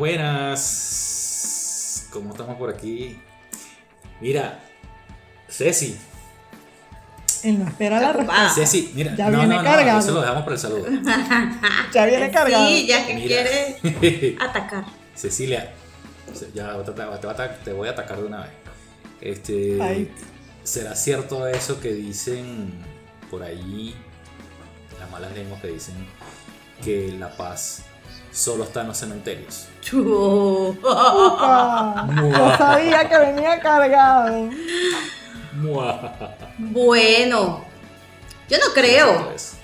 buenas. ¿Cómo estamos por aquí? Mira, Ceci. Él no espera la respuesta. Ceci, mira. Ya no, viene no, no, cargado. eso lo dejamos para el saludo. Ya viene cargado. Sí, ya que Mira. quiere atacar. Cecilia, ya te, voy a atacar de una vez. Este, Ay. ¿Será cierto eso que dicen por ahí, las malas lenguas que dicen que la paz solo está en los cementerios? Chu. Upa. Yo sabía que venía cargado. Mua. Bueno, yo no creo. Eso.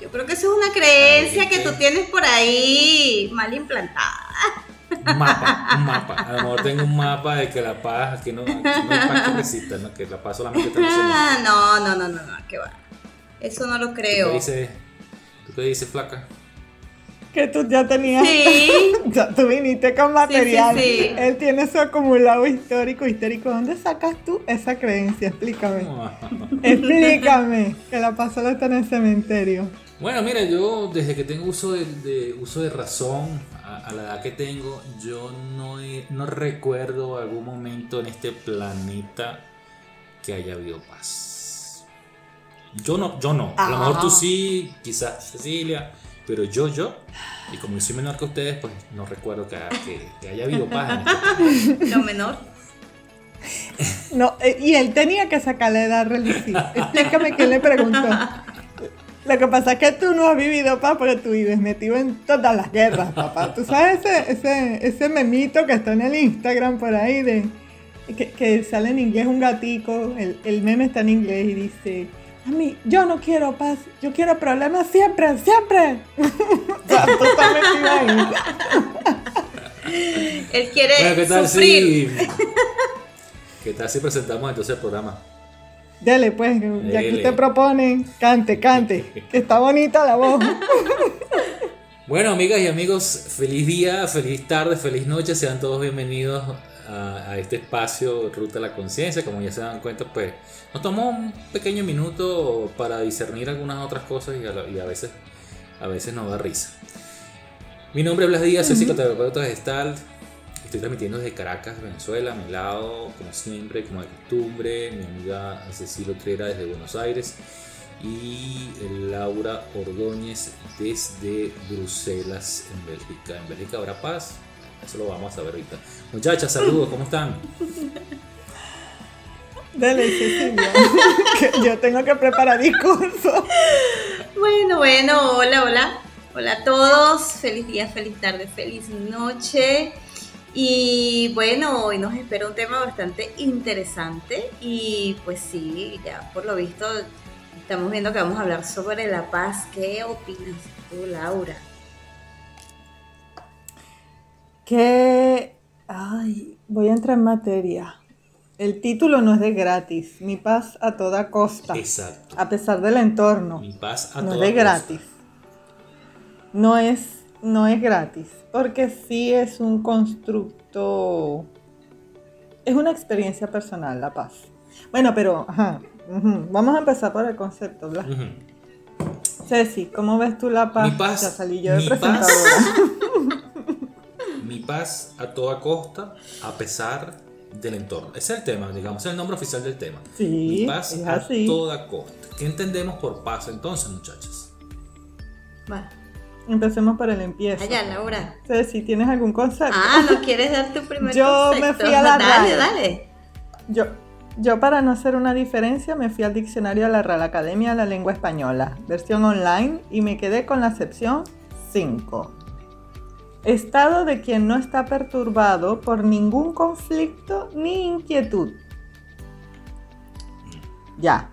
Yo creo que eso es una creencia Ay, que tú tienes por ahí mal implantada. Un mapa, un mapa. A lo mejor tengo un mapa de que la paz, aquí no, aquí no hay paz que resista, ¿no? que la paz solamente está en los cementerios. Ah, no, no, no, no, no, qué va. Eso no lo ¿Tú creo. qué dices, ¿Tú qué dices, flaca? Que tú ya tenías. Sí. Ya tú viniste con material. sí, sí. Él tiene su acumulado histórico, histérico. ¿Dónde sacas tú esa creencia? Explícame. Explícame. Que la paz solo está en el cementerio. Bueno, mira, yo desde que tengo uso de, de- uso de razón, a, a la edad que tengo, yo no, he- no recuerdo algún momento en este planeta que haya habido paz. Yo no, yo no. A lo mejor tú Ah. sí, quizás Cecilia, pero yo, yo, y como yo soy menor que ustedes, pues no recuerdo que, que- que haya habido paz en este. Lo menor. No, eh, y él tenía que sacar la edad religiosa. Explícame quién le preguntó. Lo que pasa es que tú no has vivido paz porque tú vives metido en todas las guerras, papá. Tú sabes ese, ese, ese memito que está en el Instagram por ahí de que, que sale en inglés un gatico, el, el meme está en inglés y dice, a mí, yo no quiero paz, yo quiero problemas siempre, siempre. o sea, metido ahí. Él quiere Bueno, ¿qué tal sufrir. si... ¿Qué tal si presentamos entonces el programa? Dele, pues, ya que Dele. usted propone, cante, cante, que está bonita la voz. Bueno, amigas y amigos, feliz día, feliz tarde, feliz noche. Sean todos bienvenidos a, a este espacio Ruta a la Conciencia. Como ya se dan cuenta, pues nos tomó un pequeño minuto para discernir algunas otras cosas y a, la- y a veces, a veces nos da risa. Mi nombre es Blas Díaz, soy psicoterapeuta gestal. Estoy transmitiendo desde Caracas, Venezuela. A mi lado, como siempre, como de costumbre, mi amiga Cecilia Otrera desde Buenos Aires y Laura Ordóñez desde Bruselas, en Bélgica. ¿En Bélgica habrá paz? Eso lo vamos a saber ahorita. Muchachas, saludos, ¿cómo están? Dele, Cecilia, que yo tengo que preparar discurso. Bueno, bueno, hola, hola. Hola a todos. Feliz día, feliz tarde, feliz noche. Y bueno, hoy nos espera un tema bastante interesante. Y pues sí, ya por lo visto estamos viendo que vamos a hablar sobre la paz. ¿Qué opinas tú, Laura? Que, ay, voy a entrar en materia. El título no es de gratis, mi paz a toda costa, Exacto. a pesar del entorno. Mi paz a no es de costa. gratis. No es, no es gratis, porque sí es un constructo, es una experiencia personal la paz. Bueno, pero, ajá, vamos a empezar por el concepto, Blas. Ceci, ¿cómo ves tú la paz? Mi paz- ya salí yo de mi paz- presentadora. Mi paz a toda costa, a pesar del entorno. Ese es el tema, digamos, es el nombre oficial del tema. Sí, Mi paz es a toda costa. ¿Qué entendemos por paz entonces, muchachas? Va, Empecemos por el empiezo. allá, Laura. Ceci, ¿tienes algún concepto? Ah, ¿no quieres dar tu primer Yo me concepto? fui a la Dale, dale. Yo, yo para no hacer una diferencia me fui al diccionario de la Real Academia de la Lengua Española, versión online, y me quedé con la acepción 5. Estado de quien no está perturbado por ningún conflicto ni inquietud. Ya.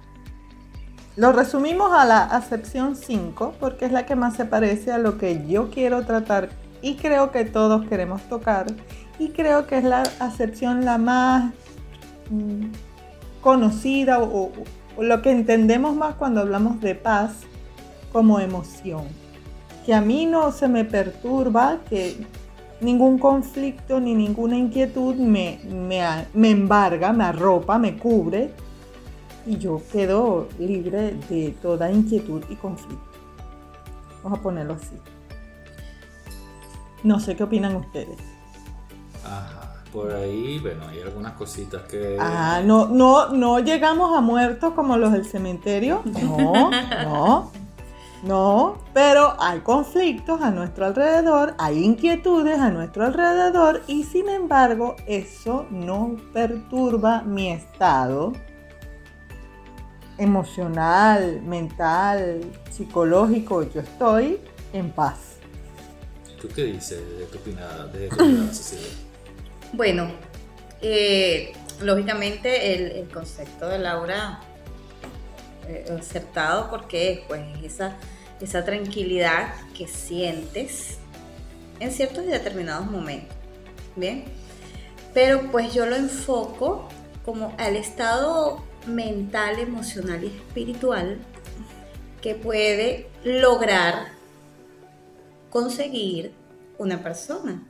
Lo resumimos a la acepción 5 porque es la que más se parece a lo que yo quiero tratar y creo que todos queremos tocar y creo que es la acepción la más mm, conocida o, lo que entendemos más cuando hablamos de paz como emoción. Que a mí no se me perturba, que ningún conflicto ni ninguna inquietud me, me, me embarga, me arropa, me cubre y yo quedo libre de toda inquietud y conflicto. Vamos a ponerlo así. No sé qué opinan ustedes. Ajá, por ahí, bueno, hay algunas cositas que... Ah, no, no, no llegamos a muertos como los del cementerio. No, no, no. Pero hay conflictos a nuestro alrededor, hay inquietudes a nuestro alrededor y sin embargo eso no perturba mi estado emocional, mental, psicológico. Yo estoy en paz. ¿Tú qué dices de tu opinión, de Cecilia? Bueno, eh, lógicamente el, concepto de Laura eh, acertado porque pues esa, esa tranquilidad que sientes en ciertos y determinados momentos. Bien, pero pues yo lo enfoco como al estado mental, emocional y espiritual que puede lograr conseguir una persona.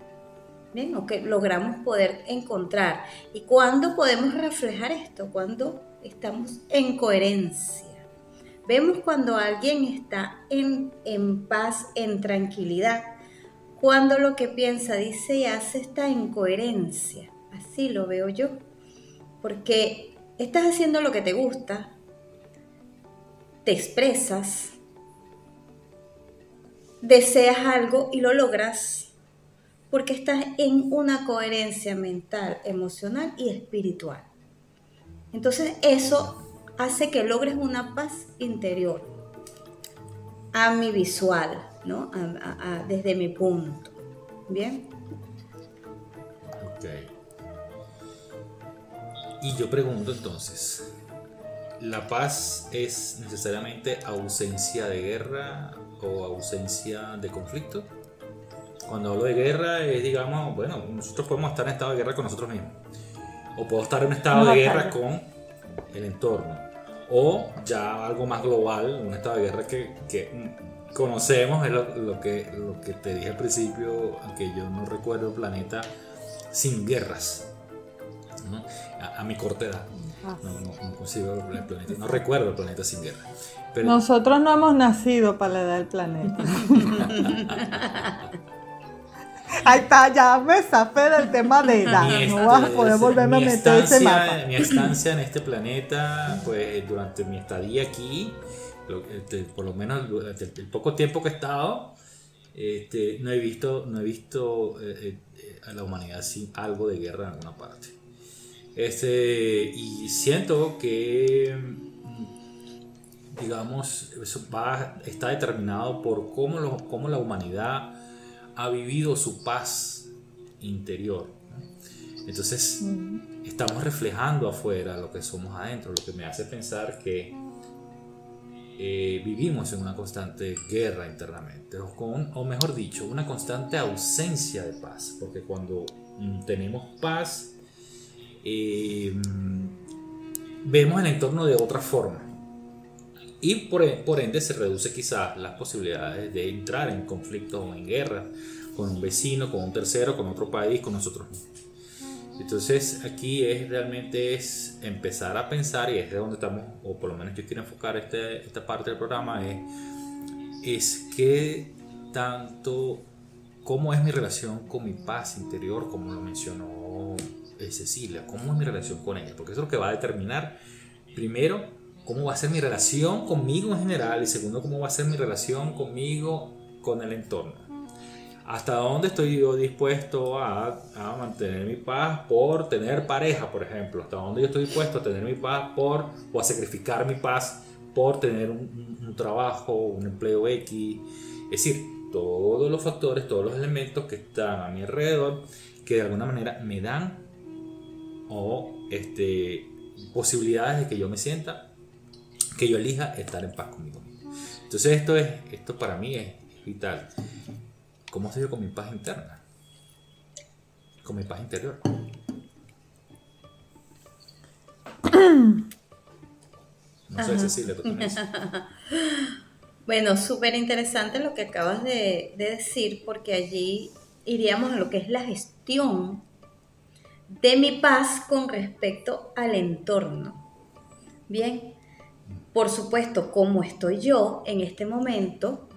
¿Bien? O que logramos poder encontrar. ¿Y cuándo podemos reflejar esto? Cuando estamos en coherencia. Vemos cuando alguien está en, en paz, en tranquilidad. Cuando lo que piensa, dice y hace está en coherencia. Así lo veo yo. Porque estás haciendo lo que te gusta, te expresas, deseas algo y lo logras porque estás en una coherencia mental, emocional y espiritual. Entonces eso hace que logres una paz interior a mi visual, ¿no? desde mi punto. ¿Bien? Ok. Y yo pregunto entonces, ¿la paz es necesariamente ausencia de guerra o ausencia de conflicto. Cuando hablo de guerra es, digamos, bueno, nosotros podemos estar en estado de guerra con nosotros mismos. O puedo estar en estado de guerra con el entorno. O ya algo más global, un estado de guerra que, conocemos, es lo, que, lo que te dije al principio, aunque yo no recuerdo el planeta sin guerras. A, mi corta edad. Ah. No, no, el planeta, no recuerdo el planeta sin guerra. Nosotros no hemos nacido para la edad del planeta. Ahí está, ya me zafé del tema de edad. no vas a poder volverme a meter ese mapa. Mi estancia en este planeta, pues durante mi estadía aquí, este, por lo menos durante el poco tiempo que he estado, este, no he visto, no he visto eh, eh, a la humanidad sin algo de guerra en alguna parte. Este, y siento que digamos, eso va, está determinado por cómo, lo, cómo la humanidad ha vivido su paz interior. Entonces, mm. estamos reflejando afuera lo que somos adentro, lo que me hace pensar que eh, vivimos en una constante guerra internamente, o, con, o mejor dicho, una constante ausencia de paz, porque cuando mm, tenemos paz, eh, vemos el entorno de otra forma y por, por ende se reduce quizás las posibilidades de entrar en conflictos o en guerra con un vecino, con un tercero, con otro país, con nosotros mismos. Entonces aquí es realmente es empezar a pensar y es de donde estamos, o por lo menos yo quiero enfocar este, esta parte del programa, es, es que tanto, cómo es mi relación con mi paz interior, como lo mencionó eh, Cecilia, cómo es mi relación con ella, porque eso es lo que va a determinar primero cómo va a ser mi relación conmigo en general y segundo, cómo va a ser mi relación conmigo con el entorno. Hasta dónde estoy yo dispuesto a, mantener mi paz por tener pareja, por ejemplo. Hasta dónde yo estoy dispuesto a tener mi paz por, o a sacrificar mi paz por tener un, un trabajo, un empleo X. Es decir, todos los factores, todos los elementos que están a mi alrededor, que de alguna manera me dan o este, posibilidades de que yo me sienta que yo elija estar en paz conmigo mismo. Entonces esto, es, esto para mí es vital. ¿Cómo estoy yo con mi paz interna? Con mi paz interior. No sé, Cecilia, tú Bueno, súper interesante lo que acabas de, de decir, porque allí iríamos a lo que es la gestión de mi paz con respecto al entorno. Bien, por supuesto, cómo estoy yo en este momento,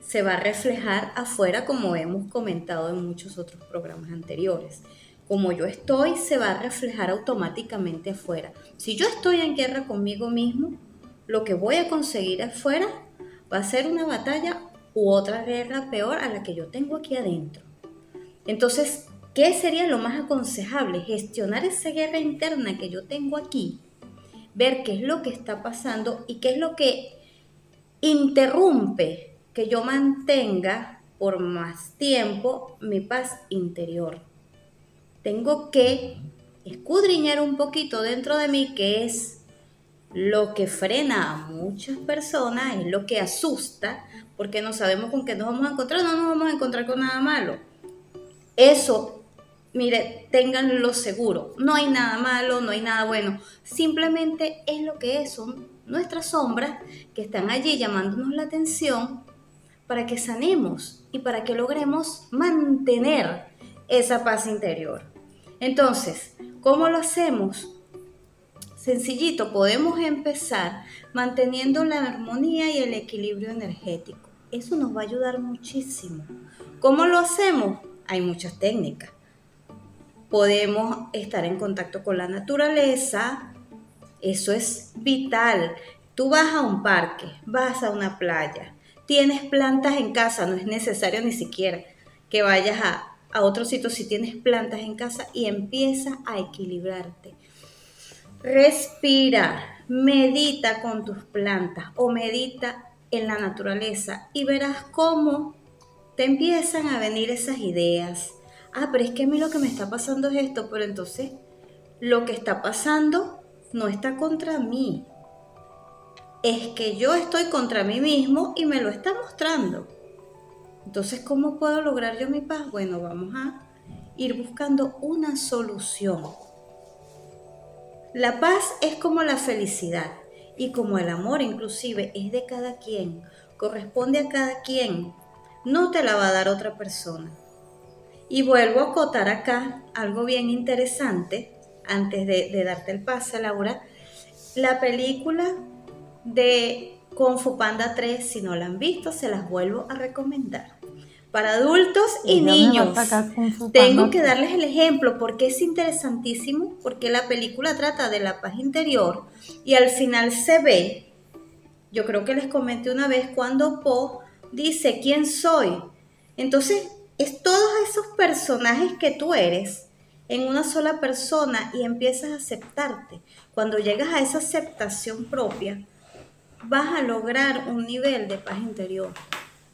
se va a reflejar afuera como hemos comentado en muchos otros programas anteriores. Como yo estoy, se va a reflejar automáticamente afuera. Si yo estoy en guerra conmigo mismo, lo que voy a conseguir afuera va a ser una batalla u otra guerra peor a la que yo tengo aquí adentro. Entonces, ¿qué sería lo más aconsejable? Gestionar esa guerra interna que yo tengo aquí, ver qué es lo que está pasando y qué es lo que interrumpe que yo mantenga por más tiempo mi paz interior. Tengo que escudriñar un poquito dentro de mí que es lo que frena a muchas personas, es lo que asusta, porque no sabemos con qué nos vamos a encontrar, no nos vamos a encontrar con nada malo. Eso, mire, tenganlo seguro, no hay nada malo, no hay nada bueno, simplemente es lo que es, son nuestras sombras que están allí llamándonos la atención para que sanemos y para que logremos mantener esa paz interior. Entonces, ¿cómo lo hacemos? Sencillito, podemos empezar manteniendo la armonía y el equilibrio energético. Eso nos va a ayudar muchísimo. ¿Cómo lo hacemos? Hay muchas técnicas. Podemos estar en contacto con la naturaleza. Eso es vital. Tú vas a un parque, vas a una playa, tienes plantas en casa, no es necesario ni siquiera que vayas a, otro sitio si tienes plantas en casa y empieza a equilibrarte. Respira, medita con tus plantas o medita en la naturaleza y verás cómo te empiezan a venir esas ideas. Ah, pero es que a mí lo que me está pasando es esto, pero entonces lo que está pasando no está contra mí, es que yo estoy contra mí mismo y me lo está mostrando. Entonces, ¿cómo puedo lograr yo mi paz? Bueno, vamos a ir buscando una solución. La paz es como la felicidad y como el amor inclusive es de cada quien, corresponde a cada quien, no te la va a dar otra persona. Y vuelvo a acotar acá algo bien interesante, antes de, de darte el pase, Laura. La película de Kung Fu Panda 3. Si no la han visto, se las vuelvo a recomendar. Para adultos y niños. Tengo que darles el ejemplo porque es interesantísimo, porque la película trata de la paz interior y al final se ve, yo creo que les comenté una vez cuando Po dice, ¿quién soy? Entonces, es todos esos personajes que tú eres en una sola persona y empiezas a aceptarte. Cuando llegas a esa aceptación propia, vas a lograr un nivel de paz interior.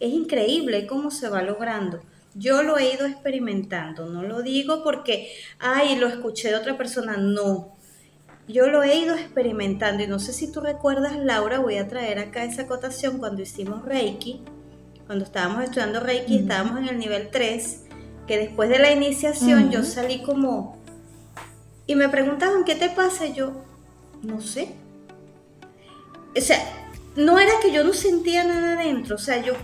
Es increíble cómo se va logrando. Yo lo he ido experimentando, no lo digo porque, ay, lo escuché de otra persona, no. Yo lo he ido experimentando y no sé si tú recuerdas, Laura, voy a traer acá esa acotación cuando hicimos Reiki, cuando estábamos estudiando Reiki, estábamos en el nivel 3, que después de la iniciación yo salí como... Y me preguntaban, ¿qué te pasa? yo, no sé, o sea, no era que yo no sentía nada dentro, o sea, yo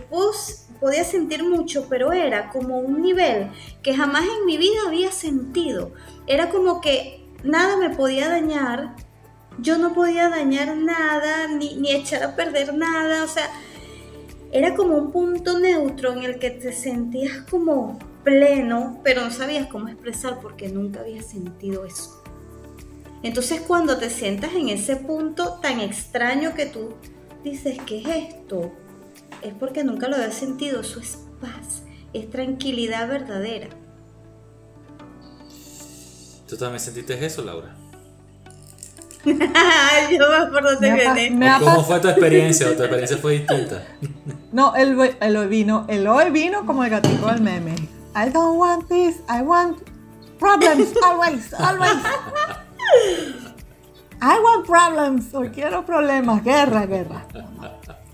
podía sentir mucho, pero era como un nivel que jamás en mi vida había sentido. Era como que nada me podía dañar, yo no podía dañar nada, ni, ni echar a perder nada, o sea, era como un punto neutro en el que te sentías como pleno, pero no sabías cómo expresar porque nunca había sentido eso. Entonces cuando te sientas en ese punto tan extraño que tú dices, ¿qué es esto? Es porque nunca lo habías sentido, eso es paz, es tranquilidad verdadera. ¿Tú también sentiste eso, Laura? Yo me acuerdo de ¿Cómo fue tu experiencia? ¿O tu experiencia fue distinta? No, el, el vino, el hoy vino como el gatito del meme. I don't want this, I want problems, always, always. I want problems, o quiero problemas, guerra, guerra.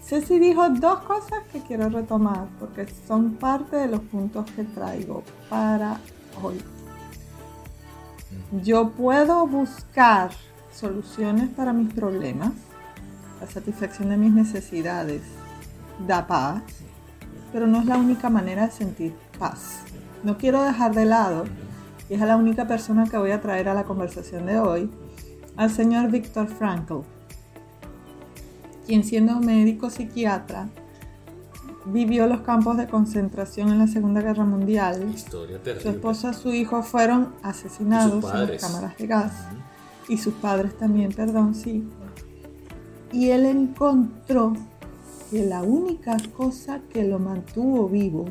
Ceci dijo dos cosas que quiero retomar porque son parte de los puntos que traigo para hoy. Yo puedo buscar soluciones para mis problemas, la satisfacción de mis necesidades da paz, pero no es la única manera de sentir paz. No quiero dejar de lado y es la única persona que voy a traer a la conversación de hoy, al señor Viktor Frankl, quien siendo médico psiquiatra vivió los campos de concentración en la Segunda Guerra Mundial. Historia Su esposa y su hijo fueron asesinados en las cámaras de gas. Y sus padres también, perdón, sí. Y él encontró que la única cosa que lo mantuvo vivo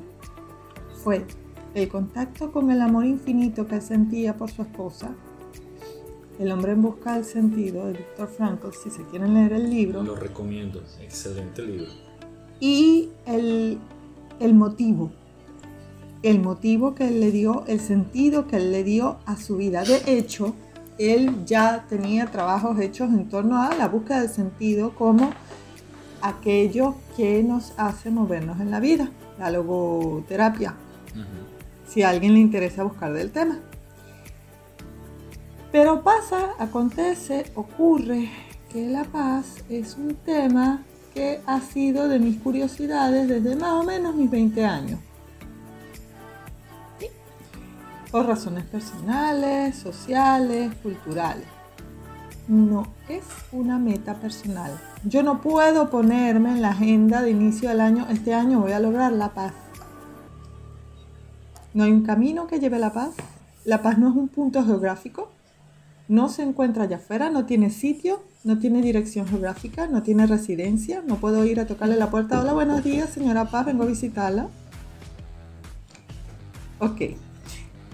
fue el contacto con el amor infinito que sentía por su esposa. El hombre en busca del sentido de Víctor Frankl, si se quieren leer el libro. Lo recomiendo. Excelente libro. y el, el motivo. El motivo que él le dio, el sentido que él le dio a su vida. De hecho, él ya tenía trabajos hechos en torno a la búsqueda del sentido como aquello que nos hace movernos en la vida, la logoterapia, si a alguien le interesa buscar del tema. Pero pasa, acontece, ocurre que la paz es un tema que ha sido de mis curiosidades desde más o menos mis 20 años. Por razones personales, sociales, culturales. No es una meta personal. Yo no puedo ponerme en la agenda de inicio del año, este año voy a lograr la paz. No hay un camino que lleve la paz. La paz no es un punto geográfico. No se encuentra allá afuera, no tiene sitio, no tiene dirección geográfica, no tiene residencia. No puedo ir a tocarle la puerta. Hola, buenos días, señora Paz, vengo a visitarla. Ok.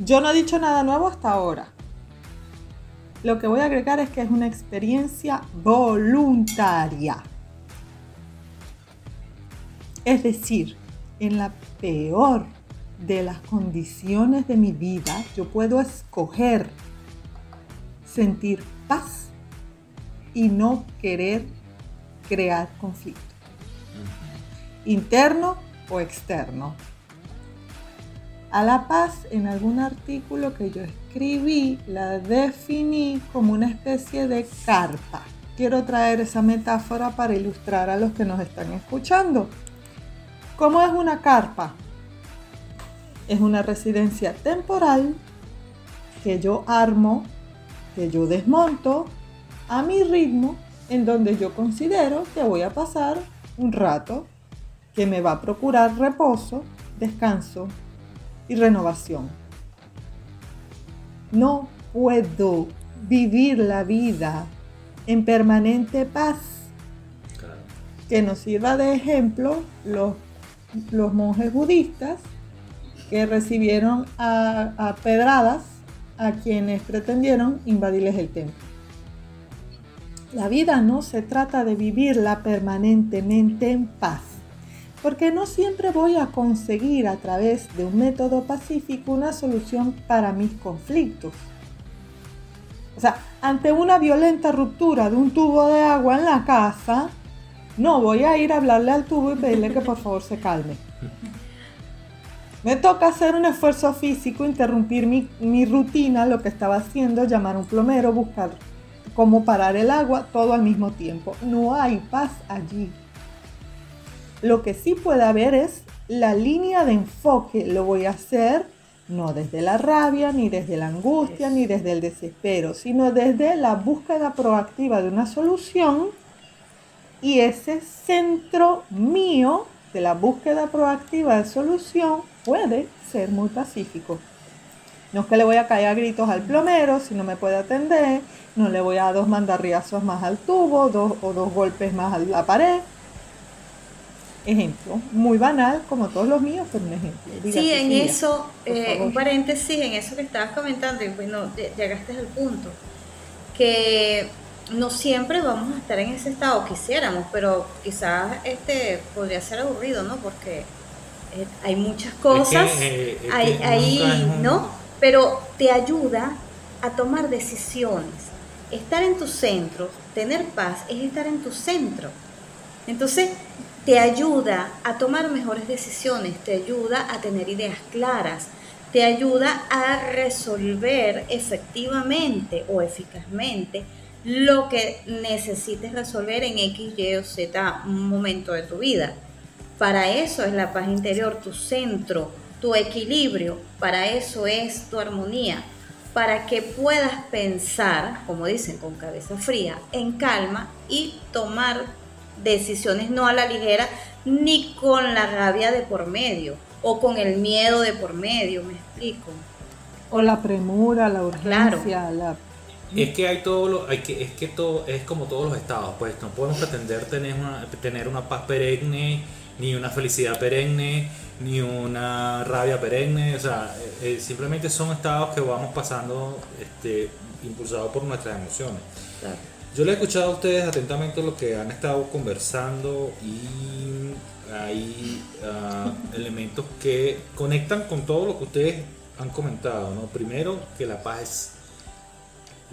Yo no he dicho nada nuevo hasta ahora. Lo que voy a agregar es que es una experiencia voluntaria. Es decir, en la peor de las condiciones de mi vida, yo puedo escoger sentir paz y no querer crear conflicto, interno o externo. A la paz, en algún artículo que yo escribí, la definí como una especie de carpa. Quiero traer esa metáfora para ilustrar a los que nos están escuchando. ¿Cómo es una carpa? Es una residencia temporal que yo armo, que yo desmonto a mi ritmo, en donde yo considero que voy a pasar un rato que me va a procurar reposo, descanso y renovación. No puedo vivir la vida en permanente paz. Claro. Que nos sirva de ejemplo los, los monjes budistas que recibieron a, a pedradas a quienes pretendieron invadirles el templo. La vida no se trata de vivirla permanentemente en paz, porque no siempre voy a conseguir a través de un método pacífico una solución para mis conflictos. O sea, ante una violenta ruptura de un tubo de agua en la casa, no voy a ir a hablarle al tubo y pedirle que por favor se calme. Me toca hacer un esfuerzo físico, interrumpir mi, rutina, lo que estaba haciendo, llamar a un plomero, buscar cómo parar el agua, todo al mismo tiempo. No hay paz allí. Lo que sí puede haber es la línea de enfoque. Lo voy a hacer no desde la rabia, ni desde la angustia, ni desde el desespero, sino desde la búsqueda proactiva de una solución. Y ese centro mío de la búsqueda proactiva de solución puede ser muy pacífico. No es que le voy a caer a gritos al plomero si no me puede atender, no le voy a dar dos mandarriazos más al tubo dos, o dos golpes más a la pared. Ejemplo, muy banal como todos los míos, pero un ejemplo. Sí, en Silvia, eso, eh, un paréntesis en eso que estabas comentando, y bueno, ll- llegaste al punto, que no siempre vamos a estar en ese estado, quisiéramos, pero quizás este podría ser aburrido, ¿no? Porque eh, hay muchas cosas, eh, es que hay- un- ¿no? Pero te ayuda a tomar decisiones. Estar en tu centro, tener paz, es estar en tu centro. Entonces, te ayuda a tomar mejores decisiones, te ayuda a tener ideas claras, te ayuda a resolver efectivamente o eficazmente lo que necesites resolver en X, Y o Z momento de tu vida. Para eso es la paz interior, tu centro, tu equilibrio, para eso es tu armonía, para que puedas pensar, como dicen, con cabeza fría, en calma y tomar decisiones no a la ligera, ni con la rabia de por medio, o con el miedo de por medio, me explico. O la premura, la urgencia, la es que hay todo lo, hay que, es que todo, es como todos los estados, pues no podemos pretender tener una, tener una paz perenne, ni una felicidad perenne, ni una rabia perenne, o sea, eh, eh, simplemente son estados que vamos pasando este, impulsados por nuestras emociones. Yo le he escuchado a ustedes atentamente lo que han estado conversando y hay ah, elementos que conectan con todo lo que ustedes han comentado. ¿no? Primero, que la paz es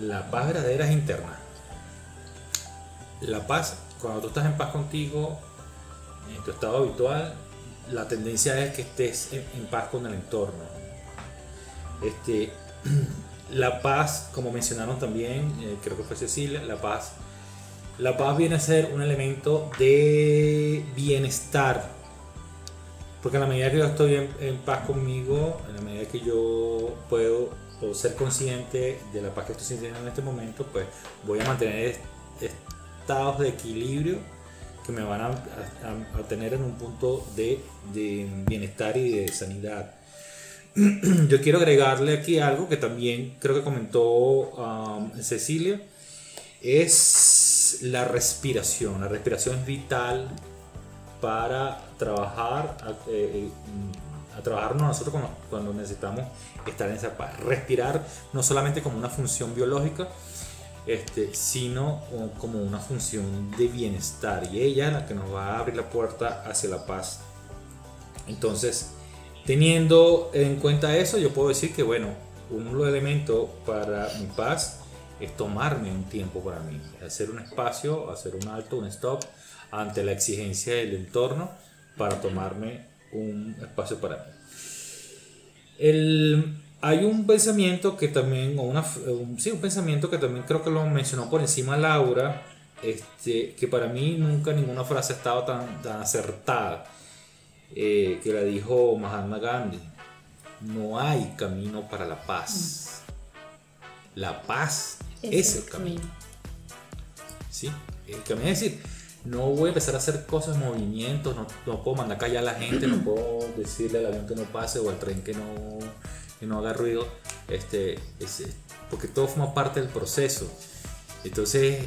la paz verdadera es interna. La paz, cuando tú estás en paz contigo, en tu estado habitual, la tendencia es que estés en, paz con el entorno. Este, la paz, como mencionaron también, eh, creo que fue Cecilia, la paz, la paz viene a ser un elemento de bienestar. Porque en la medida que yo estoy en, en paz conmigo, en la medida que yo puedo ser consciente de la paz que estoy sintiendo en este momento, pues voy a mantener estados de equilibrio que me van a, tener en un punto de, bienestar y de sanidad. Yo quiero agregarle aquí algo que también creo que comentó um, Cecilia, es la respiración. La respiración es vital para trabajar, eh, eh, a trabajarnos nosotros cuando, cuando, necesitamos estar en esa paz. Respirar no solamente como una función biológica, este, sino como una función de bienestar. Y ella es la que nos va a abrir la puerta hacia la paz. Entonces, teniendo en cuenta eso, yo puedo decir que, bueno, uno elementos para mi paz es tomarme un tiempo para mí, hacer un espacio, hacer un alto, un stop ante la exigencia del entorno para tomarme un espacio para mí. Hay un pensamiento que también, o una, sí, un pensamiento que también creo que lo mencionó por encima Laura, este, que para mí nunca ninguna frase ha estado tan acertada, eh, que la dijo Mahatma Gandhi. No hay camino para la paz. La paz es, el camino. ¿Sí? El camino es decir, no voy a empezar a hacer cosas, movimientos, no, no puedo mandar callar a la gente, no puedo decirle al avión que no pase o al tren que no, que no haga ruido, este, porque todo forma parte del proceso. Entonces,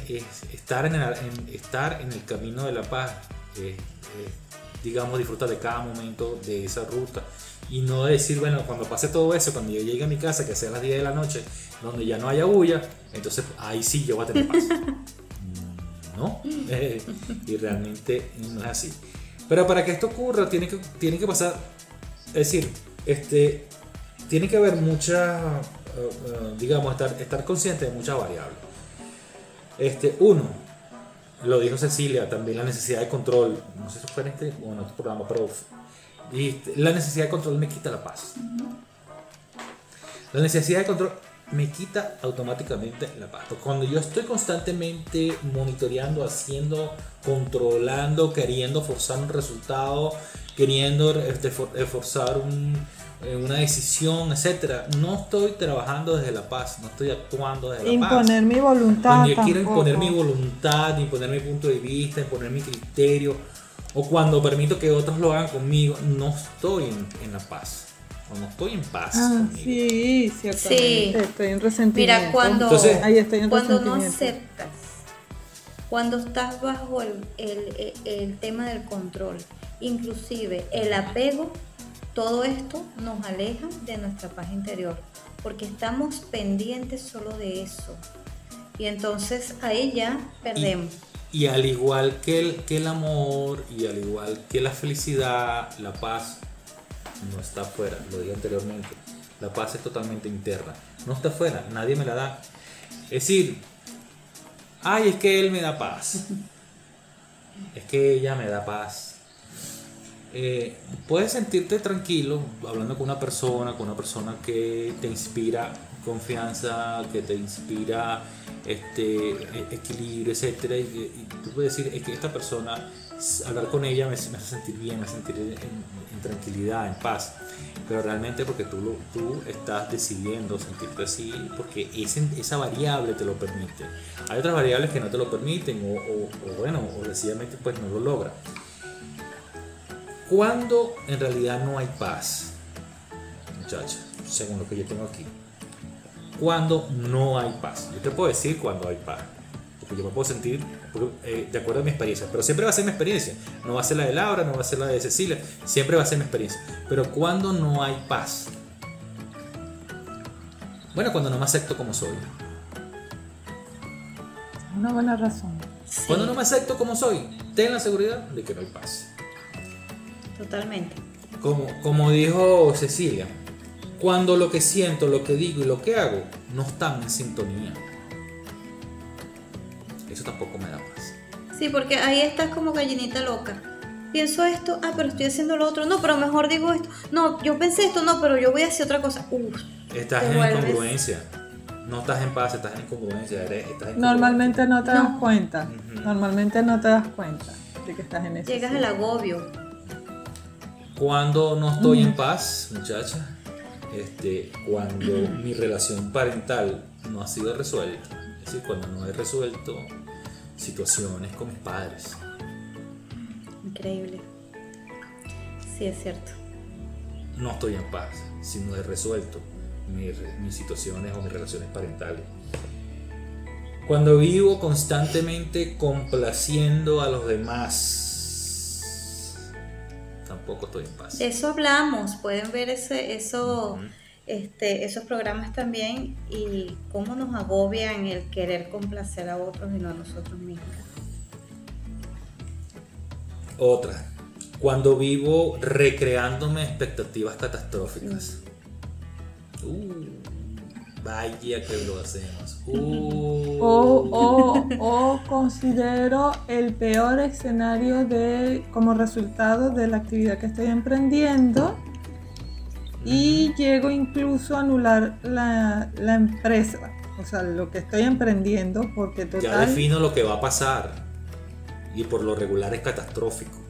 estar, en el, estar en el camino de la paz, digamos, disfrutar de cada momento de esa ruta y no decir, bueno, cuando pase todo eso, cuando yo llegue a mi casa, que sea las 10 de la noche, donde ya no haya bulla, entonces ahí sí yo voy a tener paz. ¿no? Y realmente no es así. Pero para que esto ocurra, tiene que, tiene que pasar, es decir, este, tiene que haber mucha, eh, eh, digamos, estar, estar consciente de muchas variables. Este, uno, lo dijo Cecilia, también la necesidad de control, no sé si fue en este o en otro programa, pero y la necesidad de control me quita la paz. La necesidad de control me quita automáticamente la paz. Cuando yo estoy constantemente monitoreando, haciendo, controlando, queriendo forzar un resultado, queriendo este, forzar eh, una decisión, etcétera, no estoy trabajando desde la paz, no estoy actuando desde la paz. Imponer mi voluntad. Cuando yo quiero imponer mi voluntad, imponer mi punto de vista, imponer mi criterio, o cuando permito que otros lo hagan conmigo, no estoy en la paz cuando estoy en paz. Ah, sí, ciertamente. Estoy en resentimiento. Mira, cuando, cuando no aceptas, cuando estás bajo el, el, el, tema del control, inclusive el apego, todo esto nos aleja de nuestra paz interior, porque estamos pendientes solo de eso. Y entonces ahí ya perdemos. Y, al igual que el, que el amor, y al igual que la felicidad, la paz, no está afuera, lo dije anteriormente. La paz es totalmente interna, no está afuera, nadie me la da. Es decir, ay, es que él me da paz, es que ella me da paz. Eh, puedes sentirte tranquilo hablando con una persona, con una persona que te inspira confianza, que te inspira este, e- equilibrio, etcétera, y, y tú puedes decir, es que esta persona, hablar con ella me, me hace sentir bien, me hace sentir en, en tranquilidad, en paz, pero realmente porque tú, lo- tú estás decidiendo sentirte así, porque ese- esa variable te lo permite. Hay otras variables que no te lo permiten, o, o- o bueno, o sencillamente pues no lo logran. Cuando en realidad no hay paz, muchacha, según lo que yo tengo aquí, cuando no hay paz. Yo te puedo decir cuando hay paz. Porque yo me puedo sentir porque, eh, de acuerdo a mi experiencia. Pero siempre va a ser mi experiencia. No va a ser la de Laura, no va a ser la de Cecilia. Siempre va a ser mi experiencia. Pero cuando no hay paz. Bueno, cuando no me acepto como soy. Una buena razón. Sí, Cuando no me acepto como soy, ten la seguridad de que no hay paz. Totalmente. Como, como dijo Cecilia, cuando lo que siento, lo que digo y lo que hago no están en sintonía. Eso tampoco me da paz. Sí, porque ahí estás como gallinita loca. Pienso esto, ah, pero estoy haciendo lo otro. No, pero mejor digo esto. No, yo pensé esto, no, pero yo voy a hacer otra cosa. Uf, Estás en vuelves- incongruencia. No estás en paz, estás en incongruencia. eres- estás en Normalmente no te No. das cuenta. Normalmente no te das cuenta de que estás en eso. llegas al agobio. Cuando no estoy en paz, muchacha, este, cuando mi relación parental no ha sido resuelta, es decir, cuando no he resuelto situaciones con mis padres, Increíble. Sí, es cierto. no estoy en paz si no he resuelto mi re- mis situaciones o mis relaciones parentales. Cuando vivo constantemente complaciendo a los demás, tampoco estoy en paz. De eso hablamos. Pueden ver ese, eso, este, esos programas también y cómo nos agobian el querer complacer a otros y no a nosotros mismos. Otra, cuando vivo recreándome expectativas catastróficas. Uh, vaya que lo hacemos. Uh. O, o, o considero el peor escenario de, como resultado de la actividad que estoy emprendiendo y llego incluso a anular la, la empresa, o sea, lo que estoy emprendiendo, porque ya total... defino lo que va a pasar. Y por lo regular es catastrófico.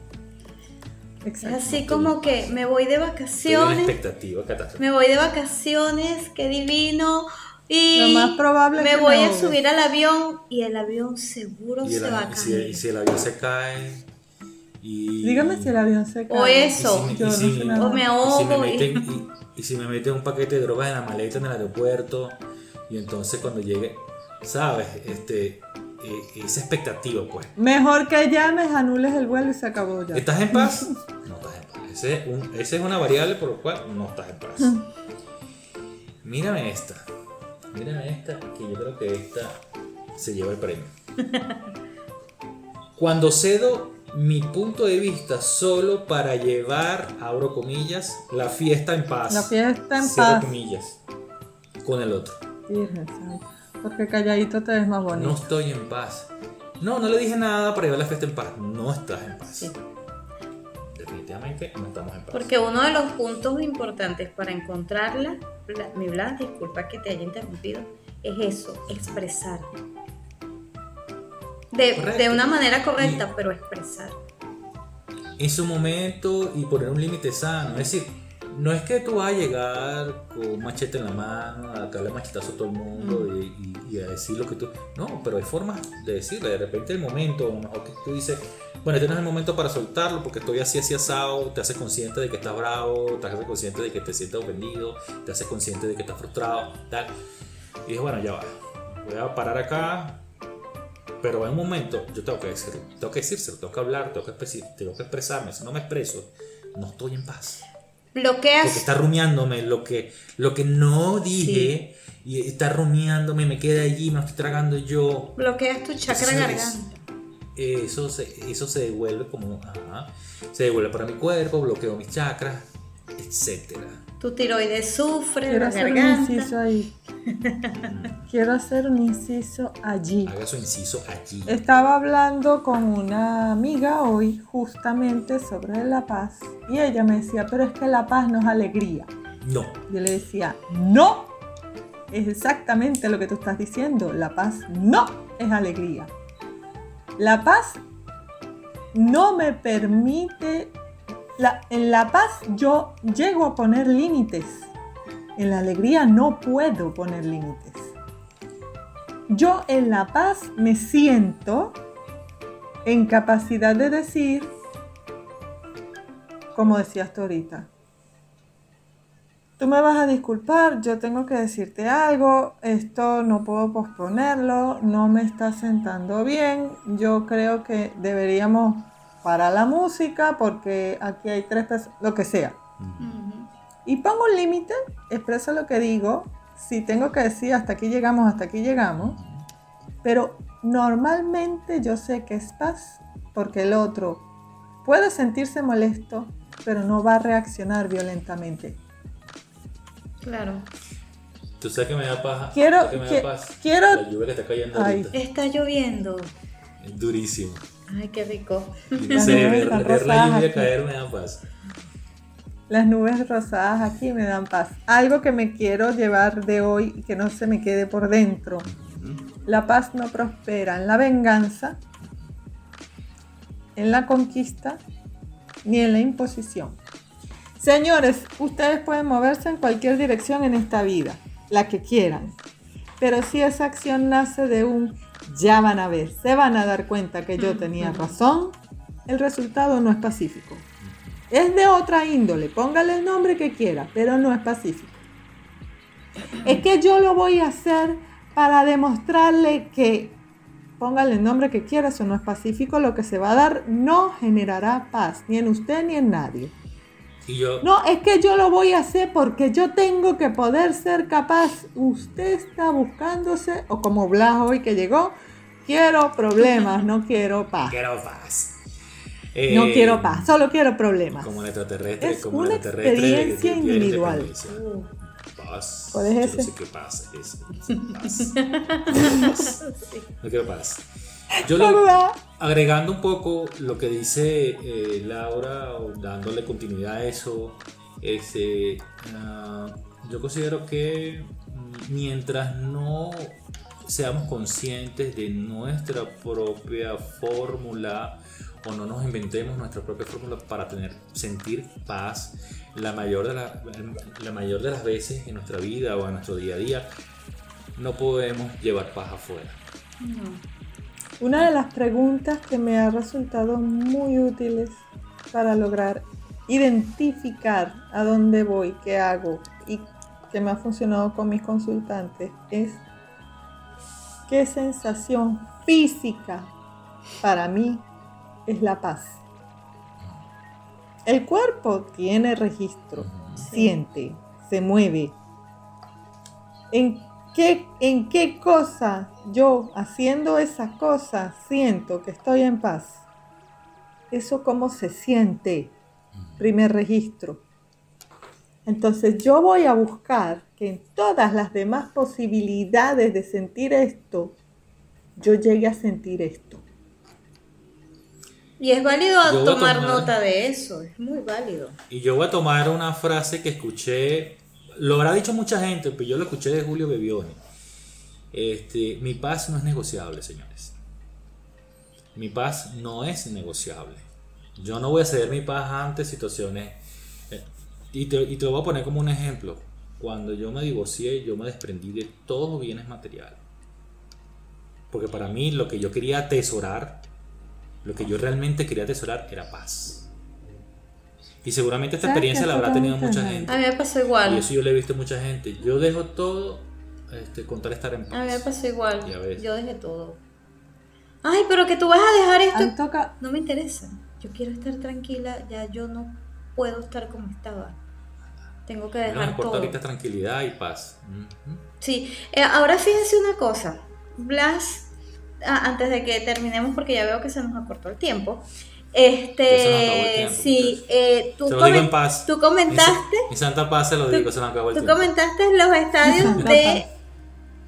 Es así como que me voy de Estoy en vacaciones. expectativa. Me voy de vacaciones, qué divino. Y Lo más probable me que voy a subir al avión y el avión seguro Y, se el, va a y si, caer. y si el avión se cae. Y, Dígame si el avión se cae. O y eso. si me- Yo y no si- sé nada. O me y si me ahogo. y- meten, y, si me meten un paquete de drogas en la maleta en el aeropuerto y entonces cuando llegue, sabes, este, esa expectativa pues. Mejor que llames, anules el vuelo y se acabó ya. ¿Estás en paz? No estás en paz. Ese es un- esa es una variable por la cual no estás en paz. Mírame esta. Mírame esta, que yo creo que esta se lleva el premio. Cuando cedo mi punto de vista solo para llevar, abro comillas, la fiesta en paz. La fiesta en Cierro paz. comillas. Con el otro. Virgen santa. Porque calladito te ves más bonito. No estoy en paz. No, no le dije nada para llevar la fiesta en paz. No estás en paz. Sí. Definitivamente no estamos en paz. Porque uno de los puntos importantes para encontrarla, mi Blas, disculpa que te haya interrumpido, es eso, expresar. De, de una manera correcta, pero expresar. en su momento y poner un límite sano. Es decir, no es que tú vas a llegar con un machete en la mano a darle machetazo a todo el mundo y, y- y a decir lo que tú. No, pero hay formas de decirle. De repente, el momento, a lo mejor que tú dices, bueno, este no es el momento para soltarlo porque estoy así, así asado. Te haces consciente de que estás bravo, te haces consciente de que te sientes ofendido, te haces consciente de que estás frustrado, tal. Y dije, bueno, ya va. Voy a parar acá, pero en un momento yo tengo que decirlo, tengo que decírselo, tengo que hablar, tengo que, tengo que expresarme. Si no me expreso, no estoy en paz. Porque Bloqueas, está rumiándome lo que, lo que no dije y está rumiándome, me queda allí, me estoy tragando yo. bloqueas tu chakra Eso es- garganta. Eso se, eso se devuelve como, ajá, se devuelve para mi cuerpo, bloqueo mis chakras, etcétera. Tu tiroides sufre, Quiero la hacer un inciso ahí. Quiero hacer un inciso allí. Haga su inciso allí. Estaba hablando con una amiga hoy justamente sobre la paz y ella me decía, pero es que la paz no es alegría. No, Yo le decía, no, es exactamente lo que tú estás diciendo. La paz no es alegría. La paz no me permite... en la paz yo llego a poner límites. En la alegría no puedo poner límites. Yo en la paz me siento en capacidad de decir, como decías tú ahorita, tú me vas a disculpar, yo tengo que decirte algo, esto no puedo posponerlo, no me está sentando bien, yo creo que deberíamos parar la música porque aquí hay tres personas, lo que sea. Y pongo un límite, expreso lo que digo, si tengo que decir hasta aquí llegamos, hasta aquí llegamos, pero normalmente yo sé que es paz porque el otro puede sentirse molesto, pero no va a reaccionar violentamente. Claro. Tú sabes que me da paz. Quiero, que me que, da paz? quiero. La lluvia que está cayendo ahorita. Está lloviendo. Es durísimo. Ay, qué rico. No sé, ver, ver la lluvia caer me da paz. Las nubes rosadas aquí me dan paz. Algo que me quiero llevar de hoy y que no se me quede por dentro. La paz no prospera en la venganza, en la conquista, ni en la imposición. Señores, ustedes pueden moverse en cualquier dirección en esta vida, la que quieran. Pero si esa acción nace de un ya van a ver, se van a dar cuenta que yo tenía razón, el resultado no es pacífico. Es de otra índole, póngale el nombre que quiera, pero no es pacífico. Es que yo lo voy a hacer para demostrarle que, póngale el nombre que quiera, eso no es pacífico, lo que se va a dar no generará paz, ni en usted ni en nadie. Y yo, No, es que yo lo voy a hacer porque yo tengo que poder ser capaz. Usted está buscándose, o como Blas hoy que llegó, quiero problemas, no quiero paz. quiero paz. No Eh, quiero paz, solo quiero problemas. Como el extraterrestre, Es como el una experiencia de- individual. Paz. ¿Cuál es Yo ese? No sé qué paz es. Paz. Paz. No quiero paz. Yo. Agregando un poco lo que dice eh, Laura, dándole continuidad a eso, este, ah, yo considero que mm, mientras no seamos conscientes de nuestra propia fórmula o no nos inventemos nuestra propia fórmula para tener sentir paz la mayor de la, la mayor de las veces en nuestra vida o en nuestro día a día no podemos llevar paz afuera Una de las preguntas que me ha resultado muy útiles para lograr identificar a dónde voy, qué hago y que me ha funcionado con mis consultantes es qué sensación física para mí es la paz. El cuerpo tiene registro, siente, se mueve. ¿En qué, ¿En qué cosa yo haciendo esa cosa siento que estoy en paz? Eso cómo se siente, primer registro. Entonces yo voy a buscar que en todas las demás posibilidades de sentir esto, yo llegue a sentir esto. Y es válido tomar- nota de eso, es muy válido. Y yo voy a tomar una frase que escuché, lo habrá dicho mucha gente, pero yo lo escuché de Julio Bebione. Este, mi paz no es negociable, señores. Mi paz no es negociable. Yo no voy a ceder mi paz ante situaciones. eh, y, te, y te lo voy a poner como un ejemplo. Cuando yo me divorcié, yo me desprendí de todos los bienes materiales. Porque para mí lo que yo quería atesorar, lo que yo realmente quería atesorar era paz. Y seguramente esta ¿Sabes experiencia la habrá tenido mucha gente. A mí me pasó Y igual. eso yo le he visto a mucha gente. Yo dejo todo este, con tal estar en paz. A mí me pasó igual. Yo dejé todo. Ay, pero que tú vas a dejar esto. Toca, No me interesa. Yo quiero estar tranquila. Ya yo no puedo estar como estaba. Tengo que dejar importa todo. ahorita tranquilidad y paz. Ujú. Sí, eh, ahora fíjense una cosa. Blas, ah, antes de que terminemos, porque ya veo que se nos acortó el tiempo. Este, tiempo, sí, eh, tú, Se lo digo comen- en paz. tú comentaste, Mi, mi santa paz se lo digo, se nos acabó el tú tiempo. comentaste los estadios de,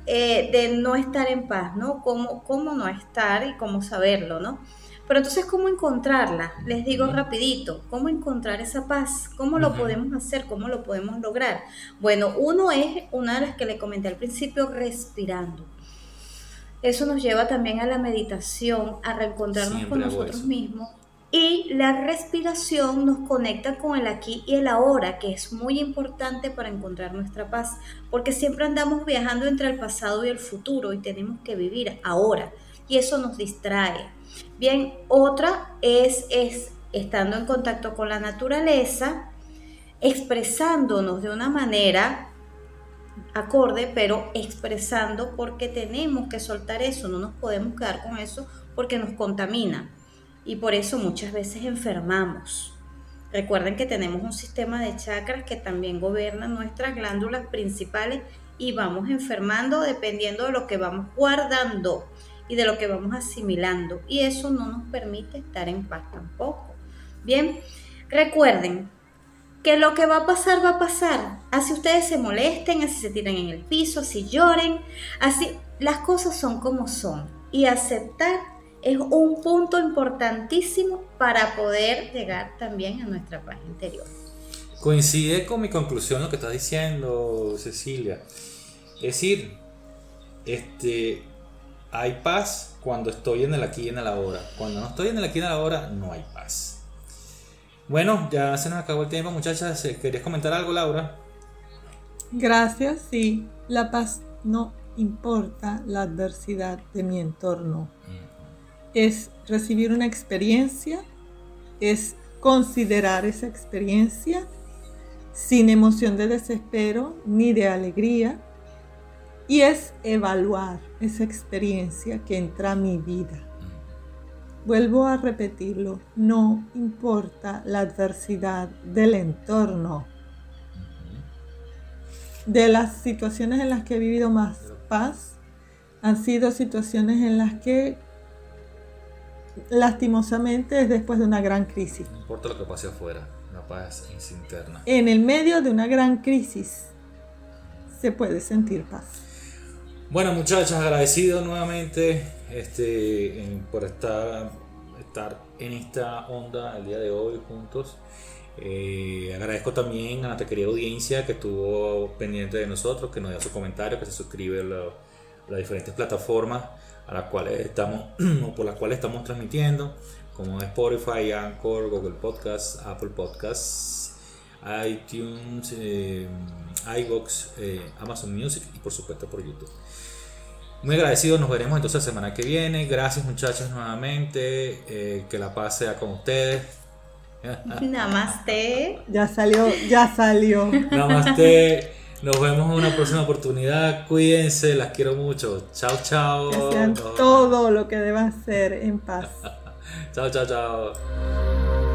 eh, de no estar en paz, ¿no? Cómo, cómo no estar y cómo saberlo, ¿no? Pero entonces, ¿cómo encontrarla? Les digo rapidito, ¿cómo encontrar esa paz? ¿Cómo lo podemos hacer? ¿Cómo lo podemos lograr? Bueno, uno es una de las que le comenté al principio, respirando. Eso nos lleva también a la meditación, a reencontrarnos con nosotros mismos. Y la respiración nos conecta con el aquí y el ahora, que es muy importante para encontrar nuestra paz, porque siempre andamos viajando entre el pasado y el futuro y tenemos que vivir ahora, y eso nos distrae. Bien, otra es, es estando en contacto con la naturaleza, expresándonos de una manera acorde, pero expresando porque tenemos que soltar eso, no nos podemos quedar con eso porque nos contamina y por eso muchas veces enfermamos. Recuerden que tenemos un sistema de chakras que también gobierna nuestras glándulas principales y vamos enfermando dependiendo de lo que vamos guardando y de lo que vamos asimilando. Y eso no nos permite estar en paz tampoco. Bien, recuerden que lo que va a pasar va a pasar. Así ustedes se molesten, así se tiren en el piso, así lloren, así las cosas son como son. Y aceptar es un punto importantísimo para poder llegar también a nuestra paz interior. Coincide con mi conclusión lo que estás diciendo, Cecilia. Es decir, este, hay paz cuando estoy en el aquí y en el ahora. Cuando no estoy en el aquí y en el ahora, no hay paz. Bueno, ya se nos acabó el tiempo, muchachas. ¿Querías comentar algo, Laura? Gracias, sí. La paz no importa la adversidad de mi entorno es recibir una experiencia, es considerar esa experiencia sin emoción de desespero ni de alegría y es evaluar esa experiencia que entra a mi vida. Vuelvo a repetirlo, no importa la adversidad del entorno, de las situaciones en las que he vivido más paz, han sido situaciones en las que lastimosamente es después de una gran crisis. No importa lo que pase afuera, la paz es interna. En el medio de una gran crisis se puede sentir paz. Bueno muchachas, agradecido nuevamente este, por estar, estar en esta onda el día de hoy juntos. Eh, agradezco también a nuestra querida audiencia que estuvo pendiente de nosotros, que nos dio su comentario, que se suscribe a las diferentes plataformas a las cuales estamos, por las cuales estamos transmitiendo, como Spotify, Anchor, Google Podcasts, Apple Podcasts, iTunes, eh, iBox, eh, Amazon Music y por supuesto por YouTube. Muy agradecido, nos veremos entonces la semana que viene. Gracias muchachos nuevamente, eh, que la paz sea con ustedes. Namaste. Ya salió, ya salió. Namaste. Nos vemos en una próxima oportunidad. Cuídense, las quiero mucho. Chao, chao. Que sean todo lo que deban ser en paz. chao, chao, chao.